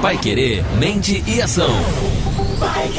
Pai Querer, mente e ação. Vai.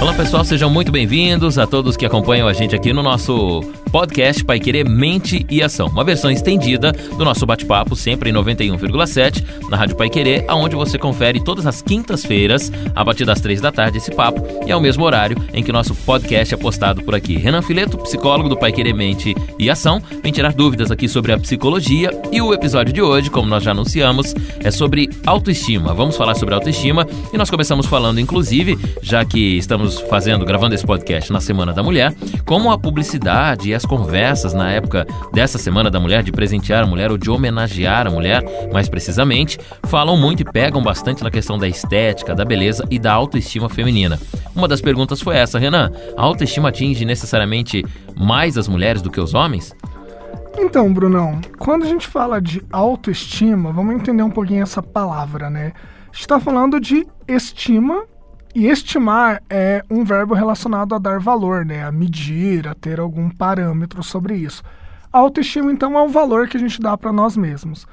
Olá pessoal, sejam muito bem-vindos a todos que acompanham a gente aqui no nosso podcast Pai Querer Mente e Ação, uma versão estendida do nosso bate-papo, sempre em 91,7 na Rádio Pai Querer, aonde você confere todas as quintas-feiras, a partir das três da tarde, esse papo, e é o mesmo horário em que nosso podcast é postado por aqui. Renan Fileto, psicólogo do Pai Querer Mente e Ação, vem tirar dúvidas aqui sobre a psicologia e o episódio de hoje, como nós já anunciamos, é sobre autoestima. Vamos falar sobre autoestima e nós começamos falando, inclusive, já que estamos fazendo, gravando esse podcast na Semana da Mulher, como a publicidade e as conversas na época dessa Semana da Mulher, de presentear a mulher ou de homenagear a mulher, mais precisamente, falam muito e pegam bastante na questão da estética, da beleza e da autoestima feminina. Uma das perguntas foi essa, Renan: a autoestima atinge necessariamente mais as mulheres do que os homens? Então, Brunão, quando a gente fala de autoestima, vamos entender um pouquinho essa palavra, né? Está falando de estima e estimar é um verbo relacionado a dar valor, né? a medir, a ter algum parâmetro sobre isso. A autoestima, então, é o valor que a gente dá para nós mesmos.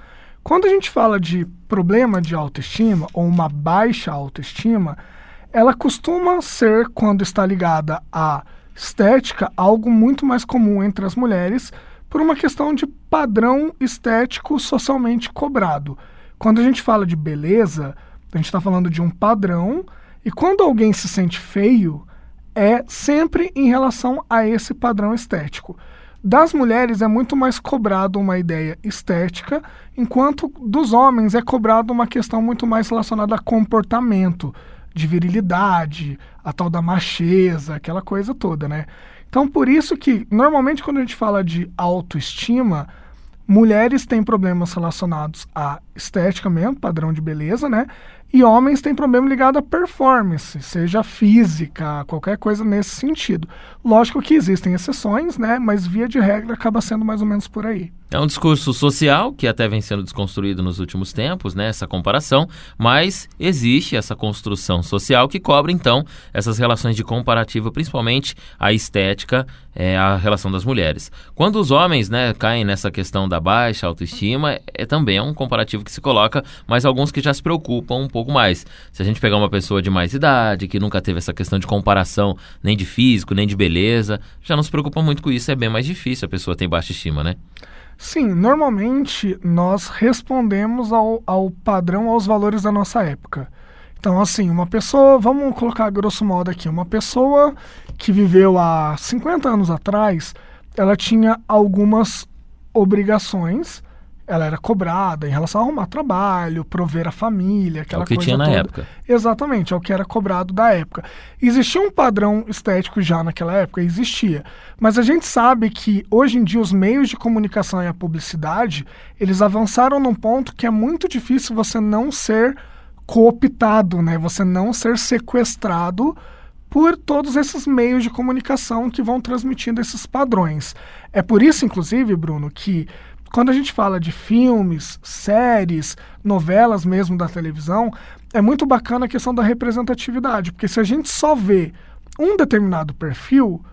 Quando a gente fala de problema de autoestima ou uma baixa autoestima, ela costuma ser, quando está ligada à estética, algo muito mais comum entre as mulheres por uma questão de padrão estético socialmente cobrado. Quando a gente fala de beleza, a gente está falando de um padrão e quando alguém se sente feio, é sempre em relação a esse padrão estético. Das mulheres é muito mais cobrado uma ideia estética, enquanto dos homens é cobrado uma questão muito mais relacionada a comportamento, de virilidade, a tal da macheza, aquela coisa toda, né? Então, por isso que, normalmente, quando a gente fala de autoestima, mulheres têm problemas relacionados à estética mesmo, padrão de beleza, né? E homens têm problema ligado à performance, seja física, qualquer coisa nesse sentido. Lógico que existem exceções, né? Mas via de regra acaba sendo mais ou menos por aí. É um discurso social que até vem sendo desconstruído nos últimos tempos, né, essa comparação, mas existe essa construção social que cobra então essas relações de comparativa, principalmente a estética, é, a relação das mulheres. Quando os homens, né, caem nessa questão da baixa autoestima, é também é um comparativo que se coloca, mas alguns que já se preocupam um pouco mais. Se a gente pegar uma pessoa de mais idade, que nunca teve essa questão de comparação nem de físico, nem de beleza, já não se preocupa muito com isso, é bem mais difícil a pessoa ter baixa estima, né? Sim, normalmente nós respondemos ao, ao padrão, aos valores da nossa época. Então, assim, uma pessoa, vamos colocar grosso modo aqui, uma pessoa que viveu há 50 anos atrás, ela tinha algumas obrigações ela era cobrada em relação a arrumar trabalho, prover a família, aquela é o que coisa tinha na toda. época. Exatamente, é o que era cobrado da época. Existia um padrão estético já naquela época? Existia. Mas a gente sabe que hoje em dia os meios de comunicação e a publicidade, eles avançaram num ponto que é muito difícil você não ser cooptado, né? Você não ser sequestrado por todos esses meios de comunicação que vão transmitindo esses padrões. É por isso, inclusive, Bruno, que quando a gente fala de filmes, séries, novelas mesmo da televisão, é muito bacana a questão da representatividade, porque se a gente só vê um determinado perfil,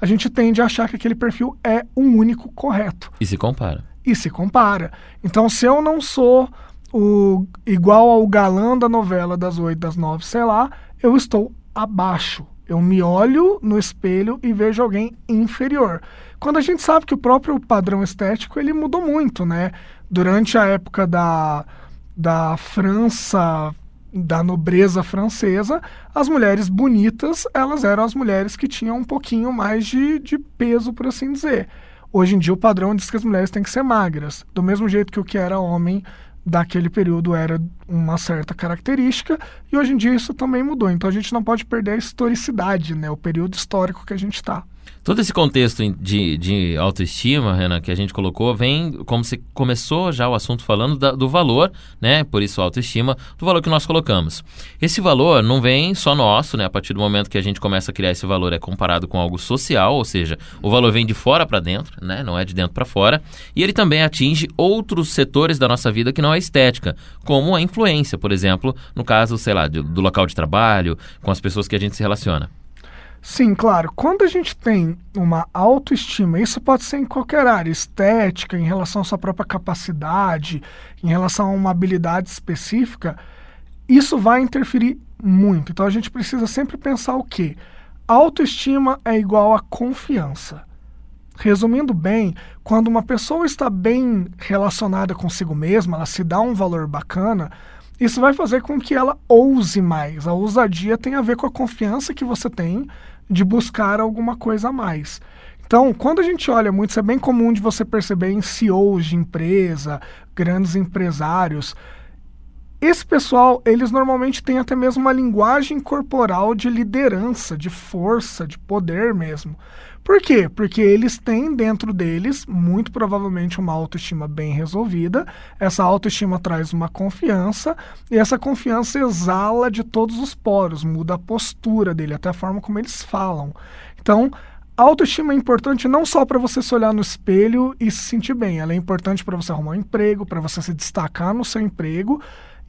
a gente tende a achar que aquele perfil é o um único correto. E se compara. E se compara. Então, se eu não sou o igual ao galã da novela das oito, das nove, sei lá, eu estou abaixo. Eu me olho no espelho e vejo alguém inferior. Quando a gente sabe que o próprio padrão estético ele mudou muito, né? Durante a época da, da França, da nobreza francesa, as mulheres bonitas, elas eram as mulheres que tinham um pouquinho mais de, de peso, por assim dizer. Hoje em dia o padrão diz que as mulheres têm que ser magras, do mesmo jeito que o que era homem daquele período era uma certa característica e hoje em dia isso também mudou. Então a gente não pode perder a historicidade, né, o período histórico que a gente está. Todo esse contexto de, de autoestima, Renan, que a gente colocou, vem como se começou já o assunto falando da, do valor, né? Por isso autoestima, do valor que nós colocamos. Esse valor não vem só nosso, né? A partir do momento que a gente começa a criar esse valor é comparado com algo social, ou seja, o valor vem de fora para dentro, né? Não é de dentro para fora. E ele também atinge outros setores da nossa vida que não é estética, como a influência, por exemplo, no caso, sei lá, do, do local de trabalho, com as pessoas que a gente se relaciona. Sim, claro. Quando a gente tem uma autoestima, isso pode ser em qualquer área, estética, em relação à sua própria capacidade, em relação a uma habilidade específica, isso vai interferir muito. Então a gente precisa sempre pensar o quê? Autoestima é igual a confiança. Resumindo bem, quando uma pessoa está bem relacionada consigo mesma, ela se dá um valor bacana, isso vai fazer com que ela ouse mais. A ousadia tem a ver com a confiança que você tem de buscar alguma coisa a mais. Então, quando a gente olha muito, isso é bem comum de você perceber em CEOs de empresa, grandes empresários. Esse pessoal, eles normalmente têm até mesmo uma linguagem corporal de liderança, de força, de poder mesmo. Por quê? Porque eles têm dentro deles, muito provavelmente, uma autoestima bem resolvida. Essa autoestima traz uma confiança e essa confiança exala de todos os poros, muda a postura dele, até a forma como eles falam. Então, a autoestima é importante não só para você se olhar no espelho e se sentir bem, ela é importante para você arrumar um emprego, para você se destacar no seu emprego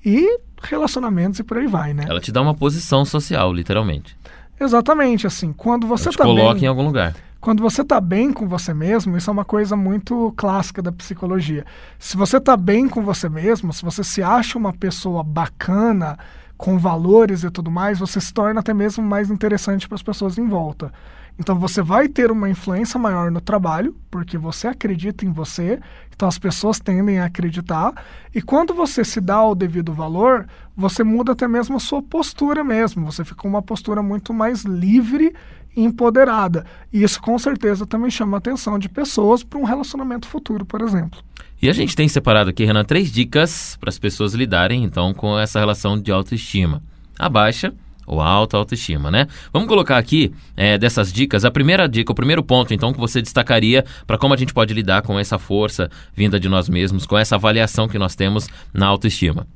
e relacionamentos e por aí vai, né? Ela te dá uma posição social, literalmente. Exatamente, assim, quando você Ela te tá coloca bem, em algum lugar. quando você tá bem com você mesmo, isso é uma coisa muito clássica da psicologia. Se você tá bem com você mesmo, se você se acha uma pessoa bacana, com valores e tudo mais, você se torna até mesmo mais interessante para as pessoas em volta. Então você vai ter uma influência maior no trabalho, porque você acredita em você, então as pessoas tendem a acreditar, e quando você se dá o devido valor, você muda até mesmo a sua postura mesmo, você fica com uma postura muito mais livre empoderada. E isso com certeza também chama a atenção de pessoas para um relacionamento futuro, por exemplo. E a gente tem separado aqui, Renan, três dicas para as pessoas lidarem, então, com essa relação de autoestima. A baixa ou a alta autoestima, né? Vamos colocar aqui é, dessas dicas. A primeira dica, o primeiro ponto, então, que você destacaria para como a gente pode lidar com essa força vinda de nós mesmos, com essa avaliação que nós temos na autoestima.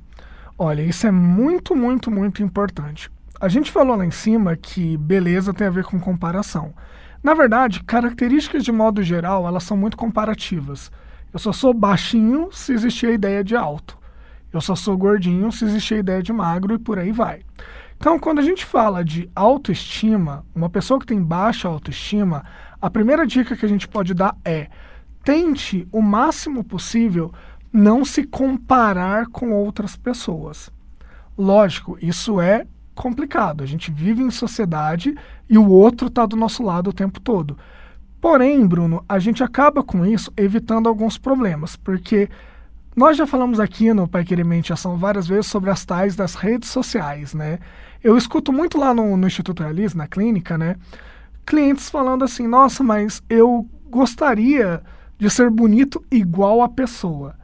Olha, isso é muito, muito, muito importante. A gente falou lá em cima que beleza tem a ver com comparação. Na verdade, características de modo geral, elas são muito comparativas. Eu só sou baixinho se existir a ideia de alto. Eu só sou gordinho se existir a ideia de magro e por aí vai. Então, quando a gente fala de autoestima, uma pessoa que tem baixa autoestima, a primeira dica que a gente pode dar é: tente o máximo possível não se comparar com outras pessoas. Lógico, isso é complicado. A gente vive em sociedade e o outro está do nosso lado o tempo todo. Porém, Bruno, a gente acaba com isso evitando alguns problemas, porque nós já falamos aqui no Pai Querer Mente Ação várias vezes sobre as tais das redes sociais, né? Eu escuto muito lá no, no Instituto Realis, na clínica, né? Clientes falando assim, nossa, mas eu gostaria de ser bonito igual a pessoa.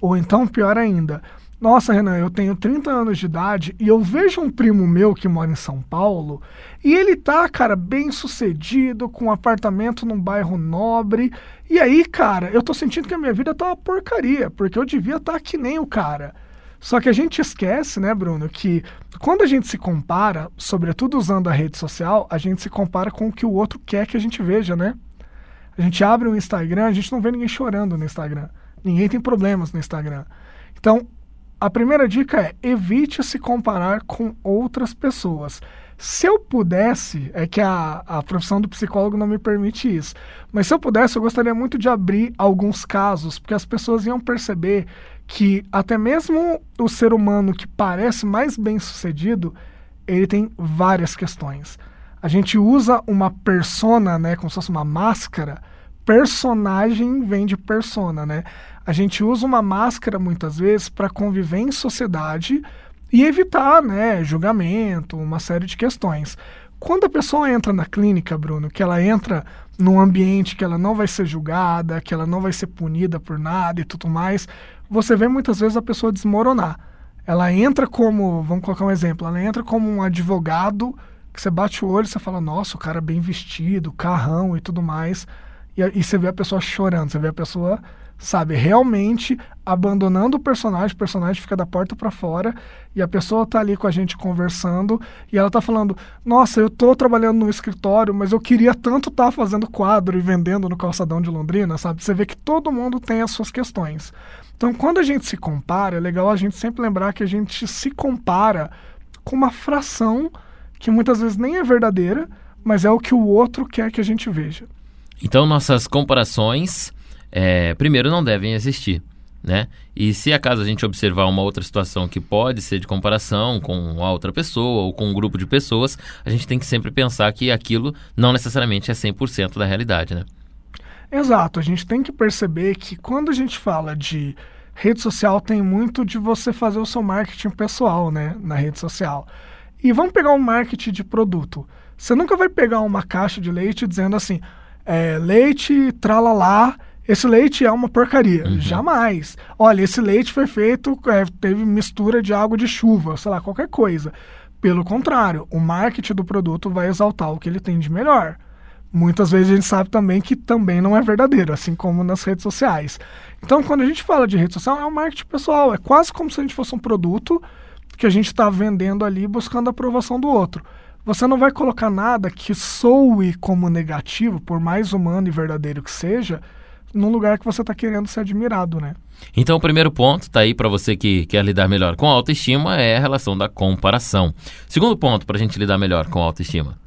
Ou então, pior ainda, nossa, Renan, eu tenho 30 anos de idade e eu vejo um primo meu que mora em São Paulo e ele tá, cara, bem sucedido, com um apartamento num bairro nobre. E aí, cara, eu tô sentindo que a minha vida tá uma porcaria, porque eu devia estar tá que nem o cara. Só que a gente esquece, né, Bruno, que quando a gente se compara, sobretudo usando a rede social, a gente se compara com o que o outro quer que a gente veja, né? A gente abre o Instagram, a gente não vê ninguém chorando no Instagram. Ninguém tem problemas no Instagram. Então, a primeira dica é evite se comparar com outras pessoas. Se eu pudesse, é que a, a profissão do psicólogo não me permite isso, mas se eu pudesse, eu gostaria muito de abrir alguns casos, porque as pessoas iam perceber que até mesmo o ser humano que parece mais bem sucedido, ele tem várias questões. A gente usa uma persona, né, como se fosse uma máscara. Personagem vem de persona, né? A gente usa uma máscara muitas vezes para conviver em sociedade e evitar, né, julgamento, uma série de questões. Quando a pessoa entra na clínica, Bruno, que ela entra num ambiente que ela não vai ser julgada, que ela não vai ser punida por nada e tudo mais, você vê muitas vezes a pessoa desmoronar. Ela entra como, vamos colocar um exemplo, ela entra como um advogado que você bate o olho e você fala, nossa, o cara bem vestido, carrão e tudo mais, e, e você vê a pessoa chorando, você vê a pessoa sabe, realmente abandonando o personagem, o personagem fica da porta para fora e a pessoa tá ali com a gente conversando e ela tá falando: "Nossa, eu tô trabalhando no escritório, mas eu queria tanto estar tá fazendo quadro e vendendo no calçadão de Londrina", sabe? Você vê que todo mundo tem as suas questões. Então, quando a gente se compara, é legal a gente sempre lembrar que a gente se compara com uma fração que muitas vezes nem é verdadeira, mas é o que o outro quer que a gente veja. Então, nossas comparações, é, primeiro, não devem existir. Né? E se acaso a gente observar uma outra situação que pode ser de comparação com a outra pessoa ou com um grupo de pessoas, a gente tem que sempre pensar que aquilo não necessariamente é 100% da realidade, né? Exato, a gente tem que perceber que quando a gente fala de rede social, tem muito de você fazer o seu marketing pessoal, né, na rede social. E vamos pegar um marketing de produto. Você nunca vai pegar uma caixa de leite dizendo assim, é, leite, tralalá, esse leite é uma porcaria. Uhum. Jamais. Olha, esse leite foi feito, é, teve mistura de água de chuva, sei lá, qualquer coisa. Pelo contrário, o marketing do produto vai exaltar o que ele tem de melhor. Muitas vezes a gente sabe também que também não é verdadeiro, assim como nas redes sociais. Então, quando a gente fala de rede social, é um marketing pessoal. É quase como se a gente fosse um produto que a gente está vendendo ali buscando a aprovação do outro. Você não vai colocar nada que soe como negativo, por mais humano e verdadeiro que seja, num lugar que você está querendo ser admirado, né? Então, o primeiro ponto, tá aí para você que quer lidar melhor com a autoestima, é a relação da comparação. Segundo ponto, para a gente lidar melhor com a autoestima.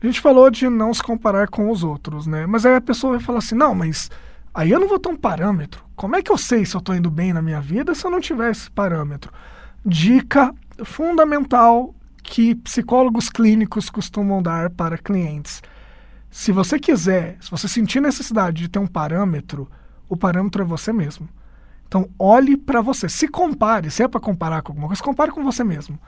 A gente falou de não se comparar com os outros, né? Mas aí a pessoa vai falar assim: não, mas aí eu não vou ter um parâmetro. Como é que eu sei se eu estou indo bem na minha vida se eu não tiver esse parâmetro? Dica fundamental que psicólogos clínicos costumam dar para clientes se você quiser, se você sentir necessidade de ter um parâmetro, o parâmetro é você mesmo. Então, olhe para você. Se compare, se é para comparar com alguma coisa, compare com você mesmo.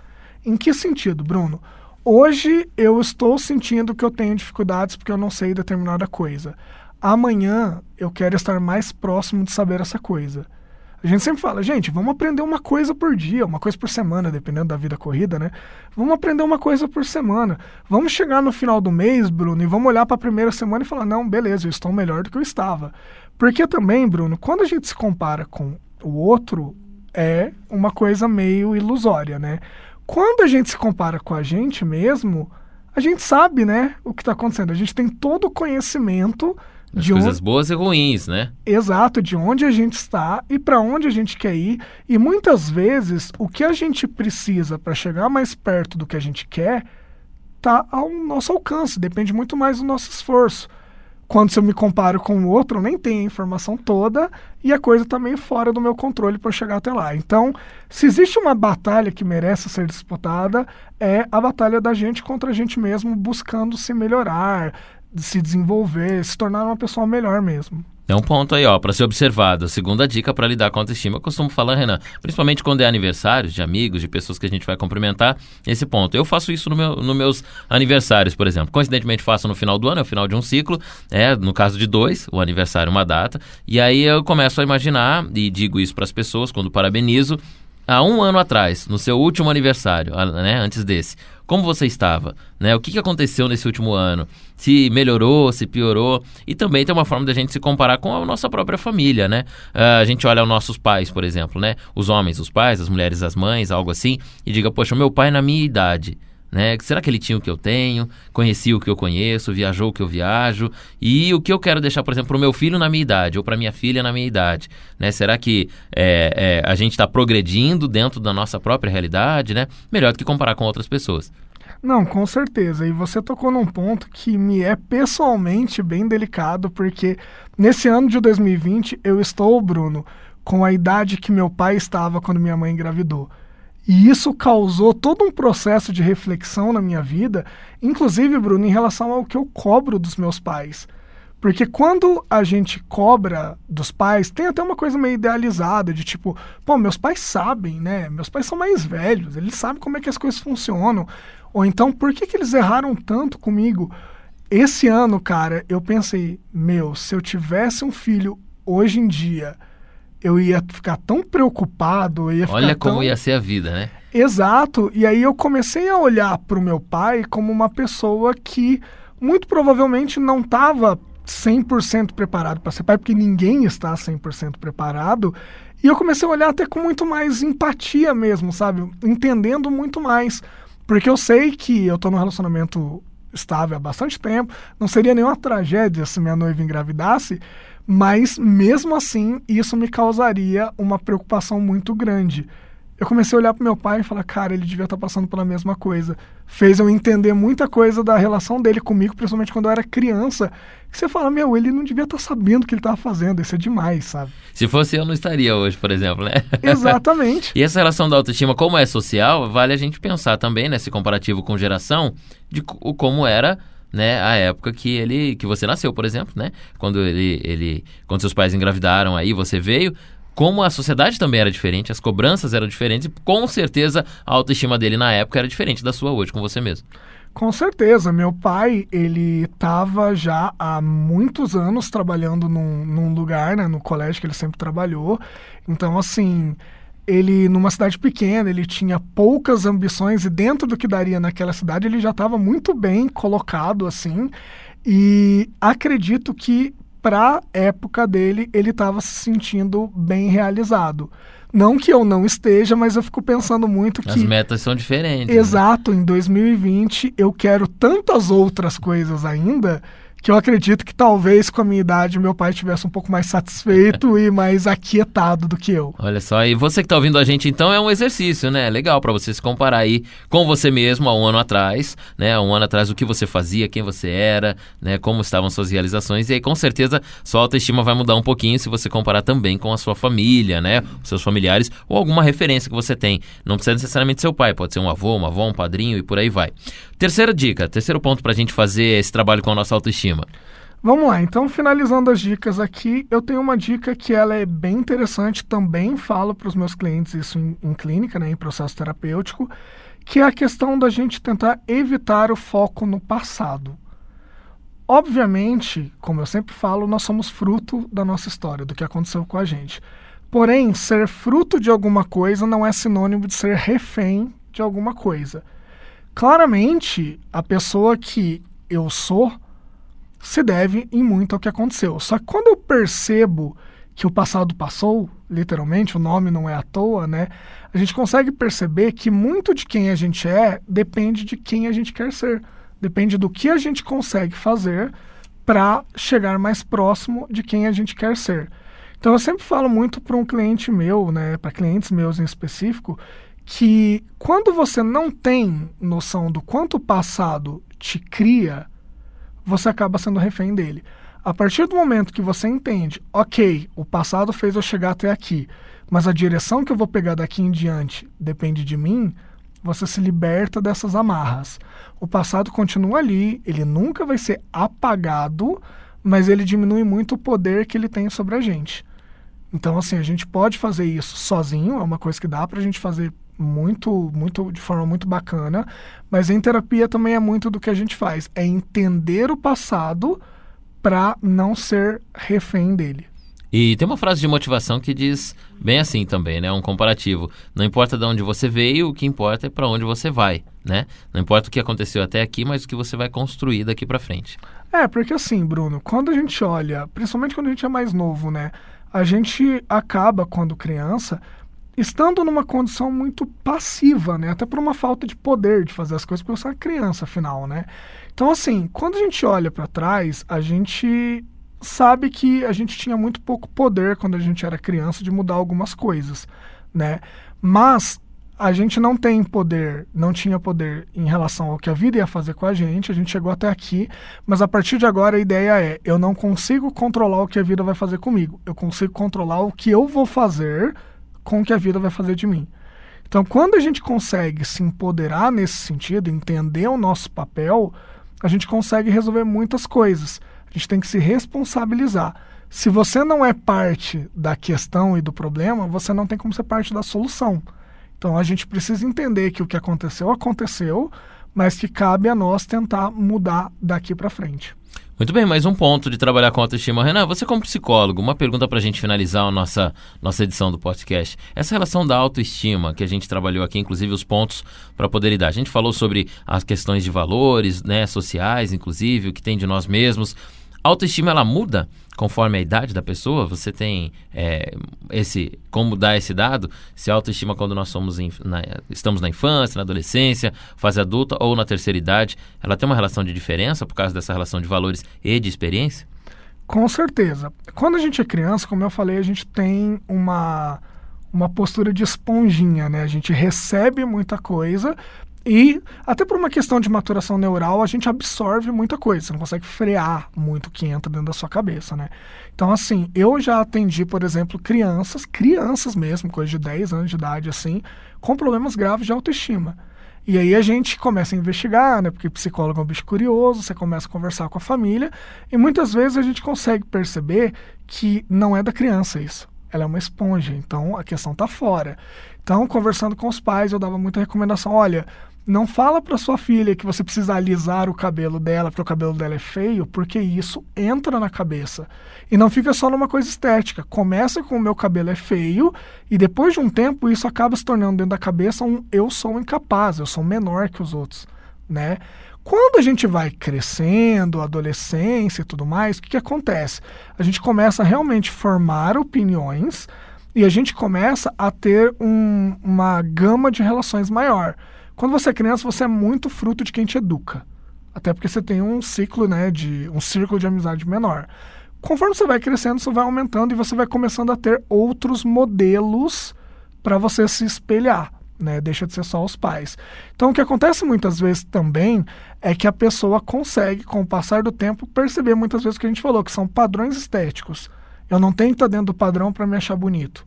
Em que sentido, Bruno? Hoje eu estou sentindo que eu tenho dificuldades porque eu não sei determinada coisa. Amanhã eu quero estar mais próximo de saber essa coisa. A gente sempre fala, gente, vamos aprender uma coisa por dia, uma coisa por semana, dependendo da vida corrida, né? Vamos aprender uma coisa por semana. Vamos chegar no final do mês, Bruno, e vamos olhar para a primeira semana e falar, não, beleza, eu estou melhor do que eu estava. Porque também, Bruno, quando a gente se compara com o outro, é uma coisa meio ilusória, né? Quando a gente se compara com a gente mesmo, a gente sabe, né, o que está acontecendo. A gente tem todo o conhecimento as de coisas onde... boas e ruins, né? Exato, de onde a gente está e para onde a gente quer ir. E muitas vezes o que a gente precisa para chegar mais perto do que a gente quer está ao nosso alcance, depende muito mais do nosso esforço. Quando se eu me comparo com o outro, eu nem tenho a informação toda e a coisa está meio fora do meu controle para chegar até lá. Então, se existe uma batalha que merece ser disputada, é a batalha da gente contra a gente mesmo, buscando se melhorar, se desenvolver, se tornar uma pessoa melhor mesmo. É um ponto aí, ó, para ser observado. Segunda dica para lidar com a autoestima, eu costumo falar, Renan, principalmente quando é aniversário de amigos, de pessoas que a gente vai cumprimentar, esse ponto. Eu faço isso no meu, nos meus aniversários, por exemplo. Coincidentemente faço no final do ano, é o final de um ciclo, é, no caso de dois, o aniversário uma data, e aí eu começo a imaginar, e digo isso para as pessoas quando parabenizo, há um ano atrás, no seu último aniversário, né, antes desse, como você estava? Né? O que, que aconteceu nesse último ano? Se melhorou, se piorou? E também tem uma forma da gente se comparar com a nossa própria família, né? Uh, a gente olha os nossos pais, por exemplo, né? Os homens, os pais, as mulheres, as mães, algo assim, e diga, poxa, meu pai na minha idade né? Será que ele tinha o que eu tenho? Conhecia o que eu conheço? Viajou o que eu viajo? E o que eu quero deixar, por exemplo, para o meu filho na minha idade ou para minha filha na minha idade? Né? Será que é, é, a gente está progredindo dentro da nossa própria realidade? Né? Melhor do que comparar com outras pessoas. Não, com certeza. E você tocou num ponto que me é pessoalmente bem delicado, porque nesse ano de 2020 eu estou, Bruno, com a idade que meu pai estava quando minha mãe engravidou. E isso causou todo um processo de reflexão na minha vida, inclusive, Bruno, em relação ao que eu cobro dos meus pais. Porque quando a gente cobra dos pais, tem até uma coisa meio idealizada, de tipo, pô, meus pais sabem, né? Meus pais são mais velhos, eles sabem como é que as coisas funcionam. Ou então, por que, que eles erraram tanto comigo? Esse ano, cara, eu pensei, meu, se eu tivesse um filho hoje em dia eu ia ficar tão preocupado. Ia Olha como tão... ia ser a vida, né? Exato. E aí eu comecei a olhar para o meu pai como uma pessoa que muito provavelmente não estava 100% preparado para ser pai, porque ninguém está 100% preparado. E eu comecei a olhar até com muito mais empatia mesmo, sabe? Entendendo muito mais. Porque eu sei que eu estou num relacionamento estável há bastante tempo, não seria nenhuma tragédia se minha noiva engravidasse, mas mesmo assim isso me causaria uma preocupação muito grande. eu comecei a olhar pro meu pai e falar, cara, ele devia estar tá passando pela mesma coisa. Fez eu entender muita coisa da relação dele comigo, principalmente quando eu era criança. Que você fala, meu, ele não devia estar tá sabendo o que ele estava fazendo, isso é demais, sabe? Se fosse eu, não estaria hoje, por exemplo, né? Exatamente. e essa relação da autoestima, como é social, vale a gente pensar também, nesse comparativo com geração, de como era né, a época que ele que você nasceu, por exemplo, né? Quando ele ele quando seus pais engravidaram aí, você veio, como a sociedade também era diferente, as cobranças eram diferentes, com certeza a autoestima dele na época era diferente da sua hoje com você mesmo. Com certeza, meu pai, ele estava já há muitos anos trabalhando num, num lugar, né, no colégio que ele sempre trabalhou. Então, assim, ele numa cidade pequena, ele tinha poucas ambições e dentro do que daria naquela cidade, ele já estava muito bem colocado assim. E acredito que para época dele, ele estava se sentindo bem realizado. Não que eu não esteja, mas eu fico pensando muito que. As metas são diferentes. Né? Exato, né? em 2020 eu quero tantas outras coisas ainda que eu acredito que talvez com a minha idade meu pai tivesse um pouco mais satisfeito e mais aquietado do que eu. Olha só, e você que está ouvindo a gente então é um exercício, né? Legal para você se comparar aí com você mesmo há um ano atrás, né? Há um ano atrás o que você fazia, quem você era, né? Como estavam suas realizações e aí com certeza sua autoestima vai mudar um pouquinho se você comparar também com a sua família, né? Os seus familiares ou alguma referência que você tem. Não precisa necessariamente ser seu pai, pode ser um avô, uma avó, um padrinho e por aí vai. Terceira dica, terceiro ponto para a gente fazer esse trabalho com a nossa autoestima. Vamos lá, então finalizando as dicas aqui, eu tenho uma dica que ela é bem interessante, também falo para os meus clientes isso em, em clínica, né, em processo terapêutico, que é a questão da gente tentar evitar o foco no passado. Obviamente, como eu sempre falo, nós somos fruto da nossa história, do que aconteceu com a gente. Porém, ser fruto de alguma coisa não é sinônimo de ser refém de alguma coisa claramente a pessoa que eu sou se deve em muito ao que aconteceu. Só que quando eu percebo que o passado passou, literalmente, o nome não é à toa, né? A gente consegue perceber que muito de quem a gente é depende de quem a gente quer ser. Depende do que a gente consegue fazer para chegar mais próximo de quem a gente quer ser. Então eu sempre falo muito para um cliente meu, né, para clientes meus em específico, que quando você não tem noção do quanto o passado te cria, você acaba sendo refém dele. A partir do momento que você entende, ok, o passado fez eu chegar até aqui, mas a direção que eu vou pegar daqui em diante depende de mim, você se liberta dessas amarras. O passado continua ali, ele nunca vai ser apagado, mas ele diminui muito o poder que ele tem sobre a gente. Então, assim, a gente pode fazer isso sozinho, é uma coisa que dá pra gente fazer muito, muito de forma muito bacana, mas em terapia também é muito do que a gente faz, é entender o passado para não ser refém dele. E tem uma frase de motivação que diz bem assim também, né? Um comparativo. Não importa de onde você veio, o que importa é para onde você vai, né? Não importa o que aconteceu até aqui, mas o que você vai construir daqui para frente. É, porque assim, Bruno, quando a gente olha, principalmente quando a gente é mais novo, né? A gente acaba, quando criança, estando numa condição muito passiva, né? Até por uma falta de poder de fazer as coisas, porque você é criança, afinal, né? Então, assim, quando a gente olha para trás, a gente sabe que a gente tinha muito pouco poder quando a gente era criança de mudar algumas coisas, né? Mas a gente não tem poder, não tinha poder em relação ao que a vida ia fazer com a gente, a gente chegou até aqui, mas a partir de agora a ideia é: eu não consigo controlar o que a vida vai fazer comigo, eu consigo controlar o que eu vou fazer com o que a vida vai fazer de mim. Então, quando a gente consegue se empoderar nesse sentido, entender o nosso papel, a gente consegue resolver muitas coisas. A gente tem que se responsabilizar. Se você não é parte da questão e do problema, você não tem como ser parte da solução. Então a gente precisa entender que o que aconteceu aconteceu, mas que cabe a nós tentar mudar daqui para frente. Muito bem, mais um ponto de trabalhar com autoestima. Renan, você como psicólogo, uma pergunta para a gente finalizar a nossa, nossa edição do podcast. Essa relação da autoestima que a gente trabalhou aqui, inclusive os pontos para poder lidar. A gente falou sobre as questões de valores, né, sociais, inclusive, o que tem de nós mesmos. A autoestima, ela muda conforme a idade da pessoa? Você tem é, esse como dar esse dado? Se a autoestima quando nós somos na, estamos na infância, na adolescência, fase adulta ou na terceira idade, ela tem uma relação de diferença por causa dessa relação de valores e de experiência? Com certeza. Quando a gente é criança, como eu falei, a gente tem uma uma postura de esponjinha, né? A gente recebe muita coisa e, até por uma questão de maturação neural, a gente absorve muita coisa. Você não consegue frear muito o que entra dentro da sua cabeça, né? Então, assim, eu já atendi, por exemplo, crianças, crianças mesmo, coisa de 10 anos de idade, assim, com problemas graves de autoestima. E aí a gente começa a investigar, né? Porque psicólogo é um bicho curioso, você começa a conversar com a família, e muitas vezes a gente consegue perceber que não é da criança isso ela é uma esponja, então a questão está fora. Então, conversando com os pais, eu dava muita recomendação: olha, não fala para sua filha que você precisa alisar o cabelo dela porque o cabelo dela é feio, porque isso entra na cabeça. E não fica só numa coisa estética. Começa com o meu cabelo é feio e depois de um tempo isso acaba se tornando dentro da cabeça um eu sou incapaz, eu sou menor que os outros, né? Quando a gente vai crescendo, adolescência e tudo mais, o que, que acontece? A gente começa a realmente formar opiniões e a gente começa a ter um, uma gama de relações maior. Quando você é criança, você é muito fruto de quem te educa. Até porque você tem um ciclo, né, de um círculo de amizade menor. Conforme você vai crescendo, isso vai aumentando e você vai começando a ter outros modelos para você se espelhar né? Deixa de ser só os pais. Então, o que acontece muitas vezes também é que a pessoa consegue, com o passar do tempo, perceber muitas vezes o que a gente falou, que são padrões estéticos. Eu não tenho que estar dentro do padrão para me achar bonito.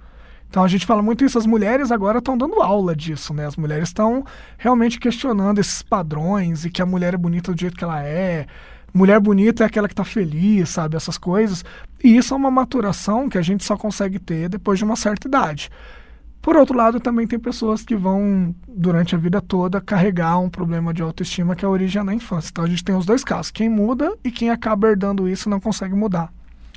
Então a gente fala muito isso, as mulheres agora estão dando aula disso, né? As mulheres estão realmente questionando esses padrões e que a mulher é bonita do jeito que ela é. Mulher bonita é aquela que está feliz, sabe? Essas coisas. E isso é uma maturação que a gente só consegue ter depois de uma certa idade. Por outro lado, também tem pessoas que vão, durante a vida toda, carregar um problema de autoestima que é a origem na infância. Então a gente tem os dois casos: quem muda e quem acaba herdando isso não consegue mudar.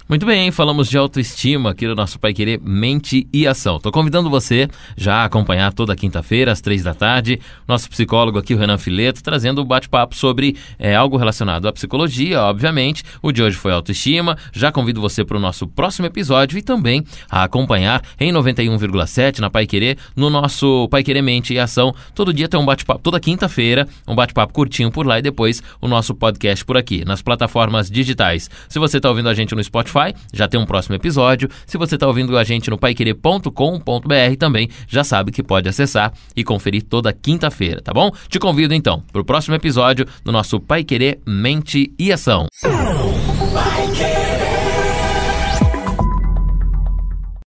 Muito bem, falamos de autoestima aqui no nosso Pai Querer Mente e Ação. Estou convidando você já a acompanhar toda quinta-feira, às três da tarde, nosso psicólogo aqui, o Renan Fileto, trazendo um bate-papo sobre é, algo relacionado à psicologia, obviamente. O de hoje foi autoestima. Já convido você para o nosso próximo episódio e também a acompanhar em 91,7 na Pai Querer, no nosso Pai Querer Mente e Ação. Todo dia tem um bate-papo, toda quinta-feira, um bate-papo curtinho por lá e depois o nosso podcast por aqui, nas plataformas digitais. Se você está ouvindo a gente no Spotify, Spotify, já tem um próximo episódio. Se você está ouvindo a gente no paiquerer.com.br também, já sabe que pode acessar e conferir toda quinta-feira, tá bom? Te convido então para o próximo episódio do nosso Pai Querer Mente e Ação. Pai